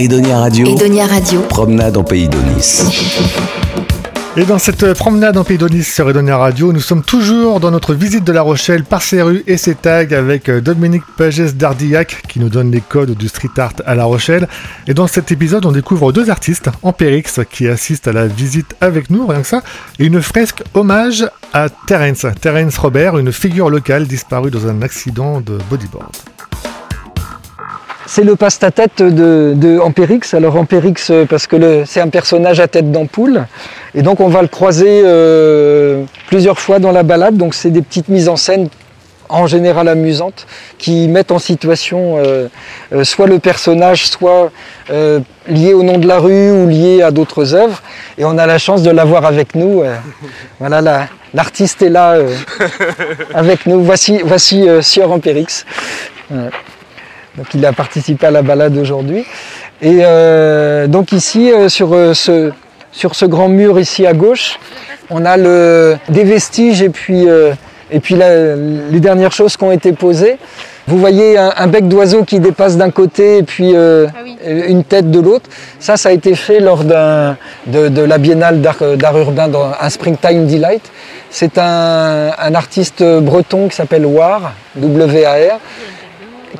Edonia Radio. Edonia Radio. Promenade en Pays d'Onis. Et dans cette promenade en Pays d'Onis sur Edonia Radio, nous sommes toujours dans notre visite de La Rochelle par ses rues et ses tags avec euh, Dominique Pages d'Ardillac qui nous donne les codes du street art à La Rochelle. Et dans cet épisode, on découvre deux artistes, Empérix qui assistent à la visite avec nous, rien que ça, et une fresque hommage à Terence, Terence Robert, une figure locale disparue dans un accident de bodyboard. C'est le passe-ta-tête de, de Ampérix. Alors Ampérix, euh, parce que c'est un personnage à tête d'ampoule. Et donc on va le croiser euh, plusieurs fois dans la balade. Donc c'est des petites mises en scène en général amusantes qui mettent en situation euh, soit le personnage, soit lié au nom de la rue ou lié à d'autres œuvres. Et on a la chance de l'avoir avec nous. voilà, l'artiste est là avec nous. Voici, voici Sieur Ampérix. Donc il a participé à la balade aujourd'hui. Et euh, donc ici, euh, sur, euh, ce, sur ce grand mur ici à gauche, on a le, des vestiges et puis, et puis les dernières choses qui ont été posées. Vous voyez un, bec d'oiseau qui dépasse d'un côté et puis ah une tête de l'autre. Ça, ça a été fait lors de, de, la biennale d'art urbain dans un Springtime Delight. C'est un, un, artiste breton qui s'appelle War, W-A-R,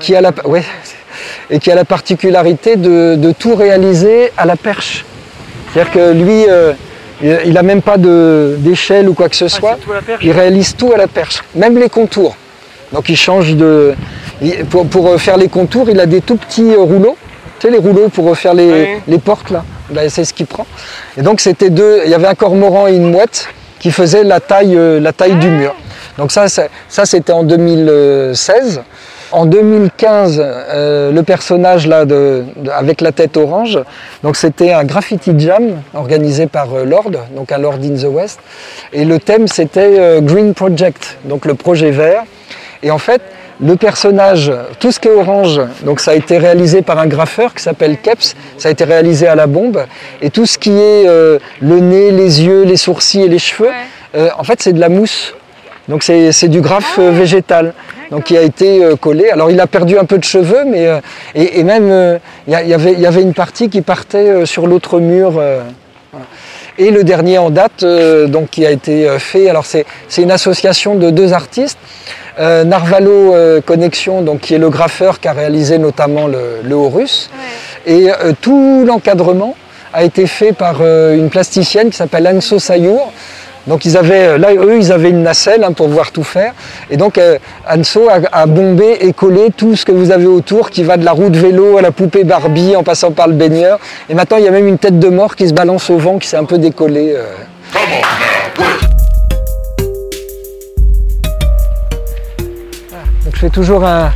qui a la, ouais, et qui a la particularité de, tout réaliser à la perche. C'est-à-dire que lui, euh, il n'a même pas d'échelle ou quoi que ce soit. il réalise tout à la perche, même les contours. Donc il change de. pour, pour, faire les contours, il a des tout petits rouleaux. Tu sais, les rouleaux pour faire les, les portes là. Ben, c'est ce qu'il prend. Et donc c'était deux. Il y avait un cormoran et une mouette qui faisaient la taille, euh, la taille du mur. Donc ça, ça, ça c'était en 2016. En 2015, euh, le personnage là de, avec la tête orange, donc c'était un graffiti jam organisé par euh, Lord, donc un Lord in the West, et le thème c'était euh, Green Project, donc le projet vert. Et en fait, le personnage, tout ce qui est orange, donc ça a été réalisé par un graffeur qui s'appelle Keps, ça a été réalisé à la bombe, et tout ce qui est le nez, les yeux, les sourcils et les cheveux, en fait c'est de la mousse. Donc c'est du graphe ah végétal donc qui a été euh, collé. Alors il a perdu un peu de cheveux, mais euh, et, même euh, il y, y, avait une partie qui partait sur l'autre mur. Et le dernier en date, donc qui a été fait, alors c'est une association de deux artistes, Narvalo Connexion, donc qui est le graffeur qui a réalisé notamment le, le Horus, et tout l'encadrement a été fait par une plasticienne qui s'appelle Anso Sayour, donc ils avaient, euh, là, eux, ils avaient une nacelle hein, pour pouvoir tout faire. Et donc euh, Anso a, bombé et collé tout ce que vous avez autour, qui va de la roue de vélo à la poupée Barbie, en passant par le baigneur. Et maintenant, il y a même une tête de mort qui se balance au vent, qui s'est un peu décollée. Euh. Donc je fais toujours un,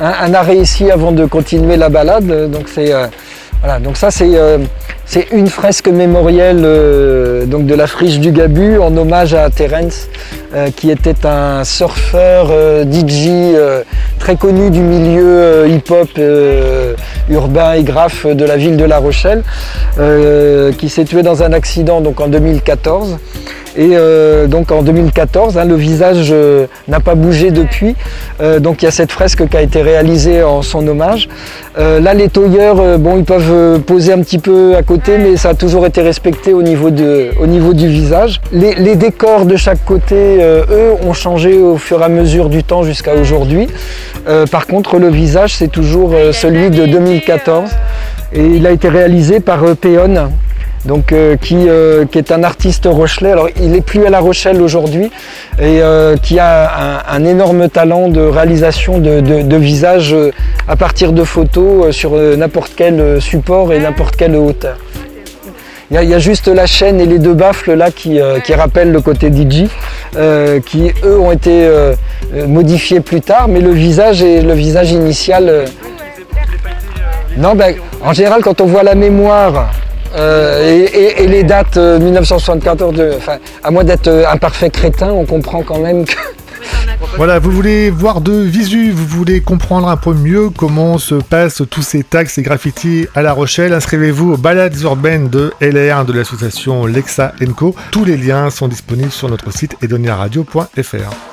arrêt ici avant de continuer la balade. Donc c'est voilà, donc ça c'est c'est une fresque mémorielle euh, donc de la friche du Gabu en hommage à Terence, euh, qui était un surfeur euh, DJ très connu du milieu hip-hop urbain et graphe de la ville de La Rochelle, qui s'est tué dans un accident donc en 2014. Et euh, donc en 2014, hein, le visage euh, n'a pas bougé depuis. Euh, donc il y a cette fresque qui a été réalisée en son hommage. là, les tailleurs, bon, ils peuvent poser un petit peu à côté, mais ça a toujours été respecté au niveau, de, au niveau du visage. Les, les, décors de chaque côté, eux, ont changé au fur et à mesure du temps jusqu'à aujourd'hui. par contre, le visage, c'est toujours celui de 2014. Et il a été réalisé par Péon, donc euh, euh, qui, est un artiste rochelais. Alors il n'est plus à La Rochelle aujourd'hui et euh, qui a un, énorme talent de réalisation de, de, visages à partir de photos sur n'importe quel support et n'importe quelle hauteur. Il y, a, juste la chaîne et les deux baffles là qui, rappellent le côté DJ, qui eux ont été modifiés plus tard, mais le visage est le visage initial. Non, ben, en général, quand on voit la mémoire euh, et, les dates 1974, euh, à moins d'être euh, un parfait crétin, on comprend quand même que... Voilà, vous voulez voir de visu, vous voulez comprendre un peu mieux comment se passent tous ces tags et graffitis à La Rochelle, inscrivez-vous aux balades urbaines de LR de l'association Lexa Co. Tous les liens sont disponibles sur notre site edoniaradio.fr.